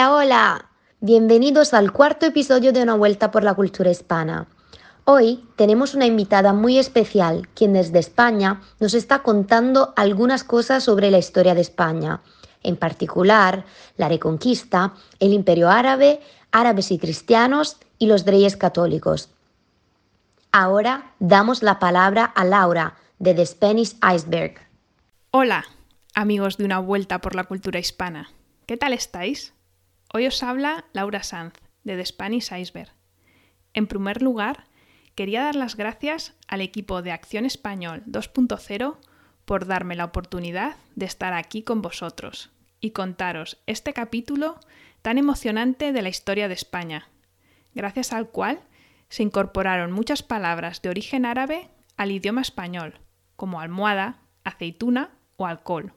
Hola, hola. Bienvenidos al cuarto episodio de Una Vuelta por la Cultura Hispana. Hoy tenemos una invitada muy especial, quien desde España nos está contando algunas cosas sobre la historia de España, en particular la Reconquista, el Imperio Árabe, árabes y cristianos y los reyes católicos. Ahora damos la palabra a Laura de The Spanish Iceberg. Hola, amigos de Una Vuelta por la Cultura Hispana. ¿Qué tal estáis? Hoy os habla Laura Sanz, de The Spanish Iceberg. En primer lugar, quería dar las gracias al equipo de Acción Español 2.0 por darme la oportunidad de estar aquí con vosotros y contaros este capítulo tan emocionante de la historia de España, gracias al cual se incorporaron muchas palabras de origen árabe al idioma español, como almohada, aceituna o alcohol.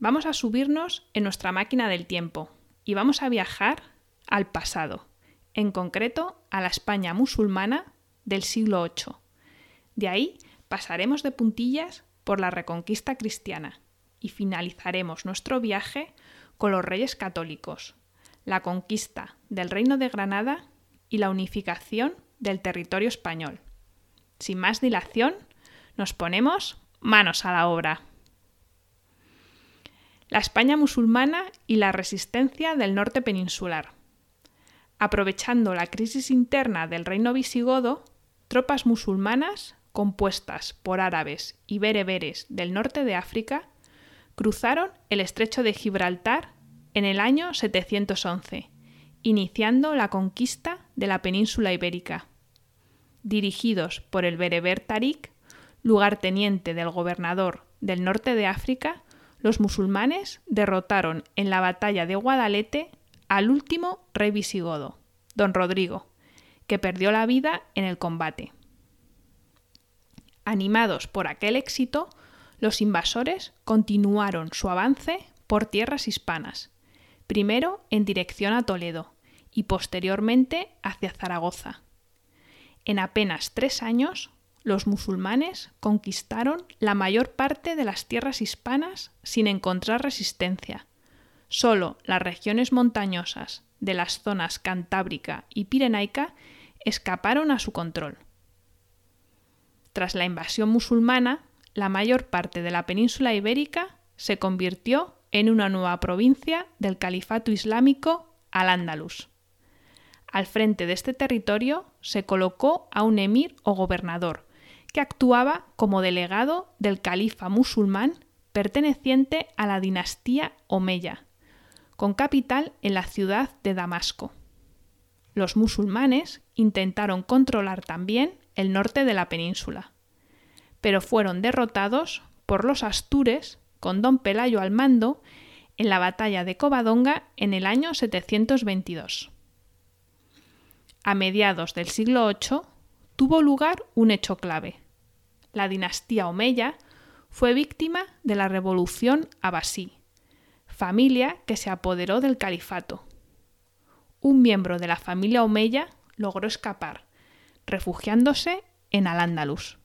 Vamos a subirnos en nuestra máquina del tiempo y vamos a viajar al pasado, en concreto a la España musulmana del siglo VIII. De ahí pasaremos de puntillas por la reconquista cristiana y finalizaremos nuestro viaje con los reyes católicos, la conquista del Reino de Granada y la unificación del territorio español. Sin más dilación, nos ponemos manos a la obra la España musulmana y la resistencia del norte peninsular. Aprovechando la crisis interna del reino visigodo, tropas musulmanas, compuestas por árabes y bereberes del norte de África, cruzaron el estrecho de Gibraltar en el año 711, iniciando la conquista de la península ibérica. Dirigidos por el bereber Tarik, lugarteniente del gobernador del norte de África, los musulmanes derrotaron en la batalla de Guadalete al último rey visigodo, don Rodrigo, que perdió la vida en el combate. Animados por aquel éxito, los invasores continuaron su avance por tierras hispanas, primero en dirección a Toledo y posteriormente hacia Zaragoza. En apenas tres años los musulmanes conquistaron la mayor parte de las tierras hispanas sin encontrar resistencia. Solo las regiones montañosas de las zonas cantábrica y pirenaica escaparon a su control. Tras la invasión musulmana, la mayor parte de la península ibérica se convirtió en una nueva provincia del califato islámico al-Ándalus. Al frente de este territorio se colocó a un emir o gobernador, que actuaba como delegado del califa musulmán perteneciente a la dinastía Omeya, con capital en la ciudad de Damasco. Los musulmanes intentaron controlar también el norte de la península, pero fueron derrotados por los astures con don Pelayo al mando en la batalla de Covadonga en el año 722. A mediados del siglo VIII tuvo lugar un hecho clave la dinastía Omeya, fue víctima de la revolución abasí, familia que se apoderó del califato. Un miembro de la familia Omeya logró escapar, refugiándose en Al-Ándalus,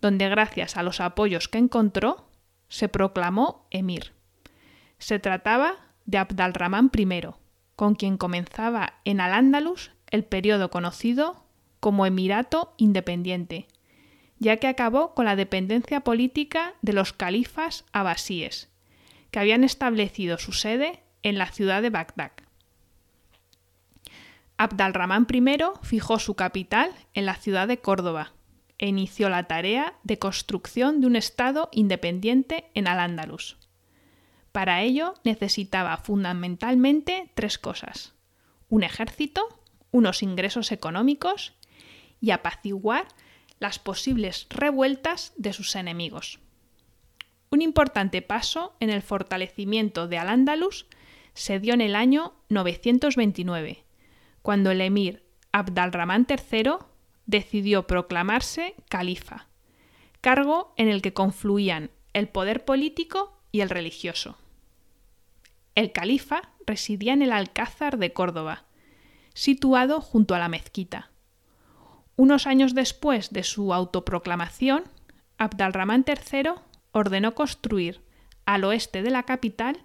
donde gracias a los apoyos que encontró, se proclamó emir. Se trataba de Abdalrahman I, con quien comenzaba en Al-Ándalus el periodo conocido como Emirato Independiente, ya que acabó con la dependencia política de los califas abasíes, que habían establecido su sede en la ciudad de Bagdad. Abdalrahman I fijó su capital en la ciudad de Córdoba e inició la tarea de construcción de un Estado independiente en Al-Ándalus. Para ello necesitaba fundamentalmente tres cosas: un ejército, unos ingresos económicos y apaciguar las posibles revueltas de sus enemigos. Un importante paso en el fortalecimiento de Al-Ándalus se dio en el año 929, cuando el emir Abdalrahman III decidió proclamarse califa, cargo en el que confluían el poder político y el religioso. El califa residía en el Alcázar de Córdoba, situado junto a la mezquita. Unos años después de su autoproclamación, Abdalrahman III ordenó construir al oeste de la capital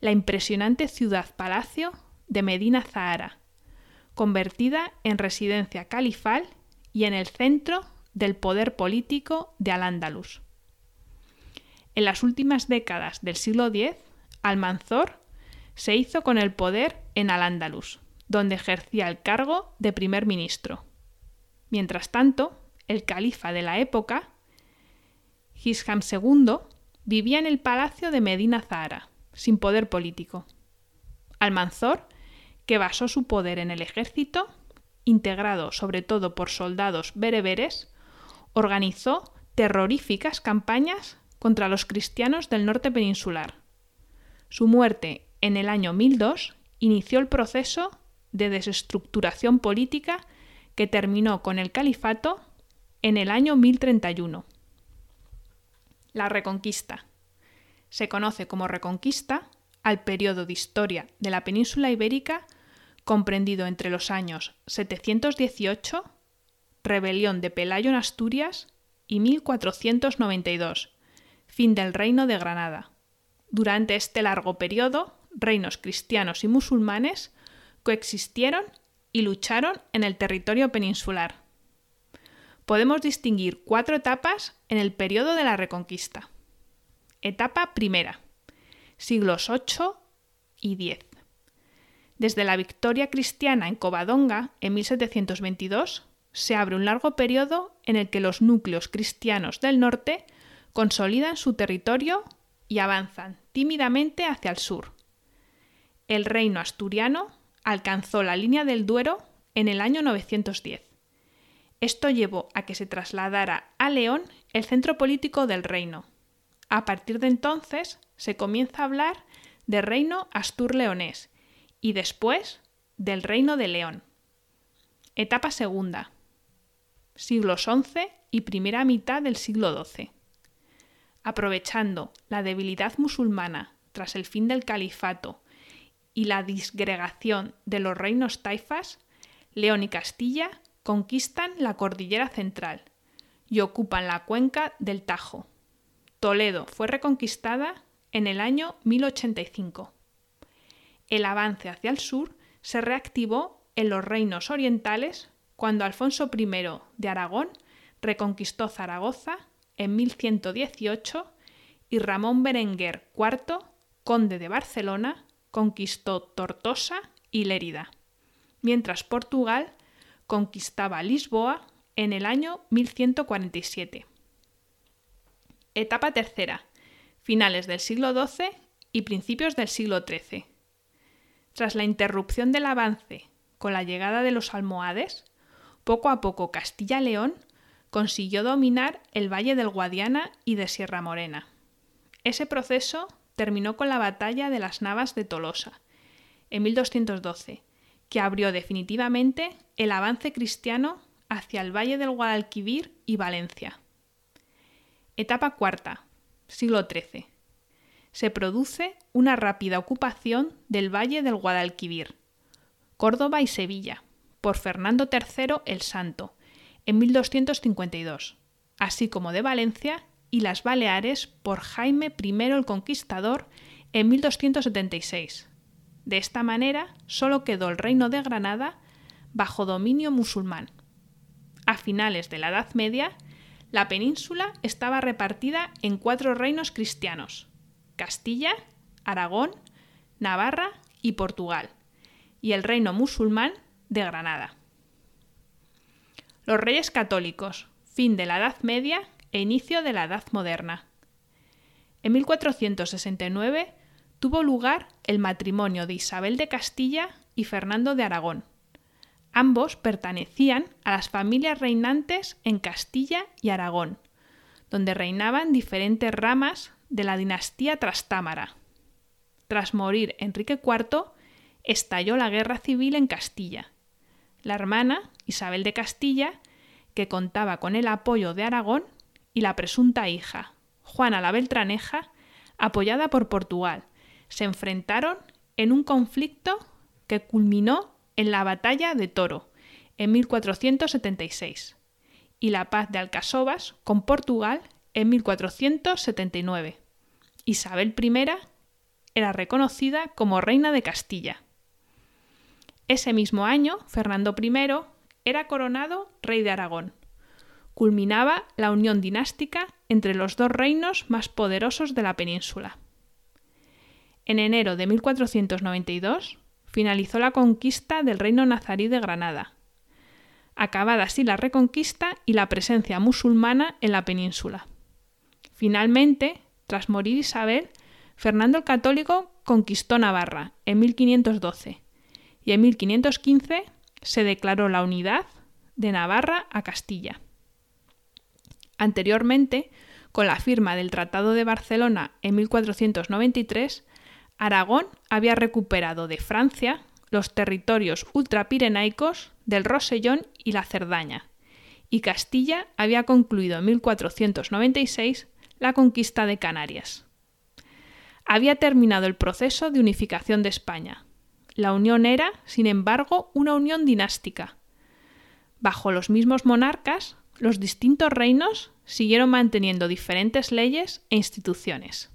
la impresionante ciudad-palacio de Medina Zahara, convertida en residencia califal y en el centro del poder político de Al-Ándalus. En las últimas décadas del siglo X, Almanzor se hizo con el poder en Al-Ándalus, donde ejercía el cargo de primer ministro. Mientras tanto, el califa de la época, Hisham II, vivía en el palacio de Medina Zahara, sin poder político. Almanzor, que basó su poder en el ejército, integrado sobre todo por soldados bereberes, organizó terroríficas campañas contra los cristianos del norte peninsular. Su muerte en el año 1002 inició el proceso de desestructuración política que terminó con el califato en el año 1031. La Reconquista. Se conoce como Reconquista al periodo de historia de la península ibérica comprendido entre los años 718, rebelión de Pelayo en Asturias, y 1492, fin del reino de Granada. Durante este largo periodo, reinos cristianos y musulmanes coexistieron y lucharon en el territorio peninsular. Podemos distinguir cuatro etapas en el periodo de la Reconquista. Etapa primera, siglos 8 y 10. Desde la victoria cristiana en Covadonga en 1722 se abre un largo periodo en el que los núcleos cristianos del norte consolidan su territorio y avanzan tímidamente hacia el sur. El reino asturiano alcanzó la línea del Duero en el año 910. Esto llevó a que se trasladara a León el centro político del reino. A partir de entonces se comienza a hablar de reino astur-leonés y después del reino de León. Etapa segunda. Siglos XI y primera mitad del siglo XII. Aprovechando la debilidad musulmana tras el fin del califato y la disgregación de los reinos taifas, León y Castilla conquistan la cordillera central y ocupan la cuenca del Tajo. Toledo fue reconquistada en el año 1085. El avance hacia el sur se reactivó en los reinos orientales cuando Alfonso I de Aragón reconquistó Zaragoza en 1118 y Ramón Berenguer IV, conde de Barcelona, conquistó Tortosa y Lérida, mientras Portugal conquistaba Lisboa en el año 1147. Etapa tercera, finales del siglo XII y principios del siglo XIII. Tras la interrupción del avance con la llegada de los almohades, poco a poco Castilla-León consiguió dominar el valle del Guadiana y de Sierra Morena. Ese proceso terminó con la batalla de las Navas de Tolosa, en 1212, que abrió definitivamente el avance cristiano hacia el valle del Guadalquivir y Valencia. Etapa cuarta, siglo XIII. Se produce una rápida ocupación del valle del Guadalquivir, Córdoba y Sevilla, por Fernando III el Santo, en 1252, así como de Valencia y las Baleares por Jaime I el Conquistador en 1276. De esta manera solo quedó el reino de Granada bajo dominio musulmán. A finales de la Edad Media, la península estaba repartida en cuatro reinos cristianos, Castilla, Aragón, Navarra y Portugal, y el reino musulmán de Granada. Los reyes católicos, fin de la Edad Media e inicio de la Edad Moderna. En 1469 tuvo lugar el matrimonio de Isabel de Castilla y Fernando de Aragón. Ambos pertenecían a las familias reinantes en Castilla y Aragón, donde reinaban diferentes ramas de la dinastía Trastámara. Tras morir Enrique IV, estalló la guerra civil en Castilla. La hermana, Isabel de Castilla, que contaba con el apoyo de Aragón, y la presunta hija, Juana la Beltraneja, apoyada por Portugal, se enfrentaron en un conflicto que culminó en la batalla de Toro en 1476 y la paz de Alcasovas con Portugal en 1479. Isabel I era reconocida como reina de Castilla. Ese mismo año, Fernando I era coronado rey de Aragón. Culminaba la unión dinástica entre los dos reinos más poderosos de la península. En enero de 1492 finalizó la conquista del reino nazarí de Granada, acabada así la reconquista y la presencia musulmana en la península. Finalmente, tras morir Isabel, Fernando el Católico conquistó Navarra en 1512 y en 1515 se declaró la unidad de Navarra a Castilla. Anteriormente, con la firma del Tratado de Barcelona en 1493, Aragón había recuperado de Francia los territorios ultrapirenaicos del Rosellón y la Cerdaña, y Castilla había concluido en 1496 la conquista de Canarias. Había terminado el proceso de unificación de España. La unión era, sin embargo, una unión dinástica. Bajo los mismos monarcas, los distintos reinos siguieron manteniendo diferentes leyes e instituciones.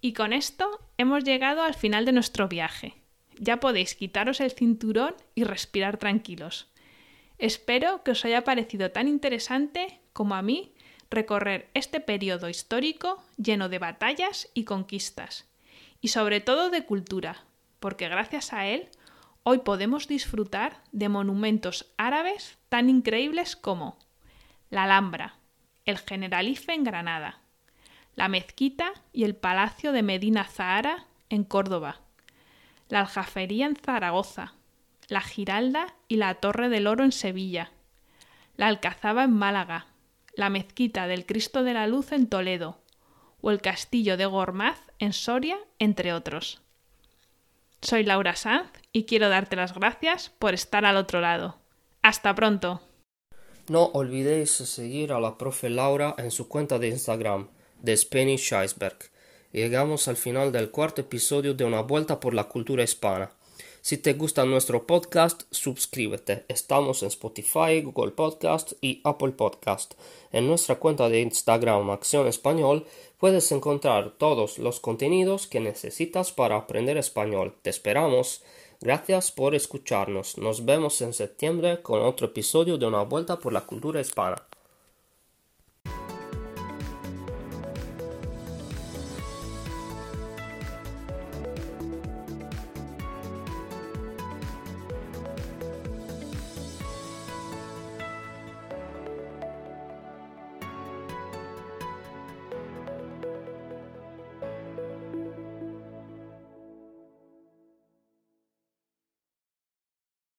Y con esto hemos llegado al final de nuestro viaje. Ya podéis quitaros el cinturón y respirar tranquilos. Espero que os haya parecido tan interesante como a mí recorrer este periodo histórico lleno de batallas y conquistas, y sobre todo de cultura, porque gracias a él hoy podemos disfrutar de monumentos árabes tan increíbles como la Alhambra, el Generalife en Granada, la Mezquita y el Palacio de Medina Zahara en Córdoba, la Aljafería en Zaragoza, la Giralda y la Torre del Oro en Sevilla, la Alcazaba en Málaga, la Mezquita del Cristo de la Luz en Toledo, o el Castillo de Gormaz en Soria, entre otros. Soy Laura Sanz y quiero darte las gracias por estar al otro lado. Hasta pronto. No olvidéis seguir a la profe Laura en su cuenta de Instagram, de Spanish Iceberg. Llegamos al final del cuarto episodio de Una Vuelta por la Cultura Hispana. Si te gusta nuestro podcast, suscríbete. Estamos en Spotify, Google Podcast y Apple Podcast. En nuestra cuenta de Instagram Acción Español puedes encontrar todos los contenidos que necesitas para aprender español. Te esperamos. Gracias por escucharnos. Nos vemos en septiembre con otro episodio de Una Vuelta por la Cultura Hispana.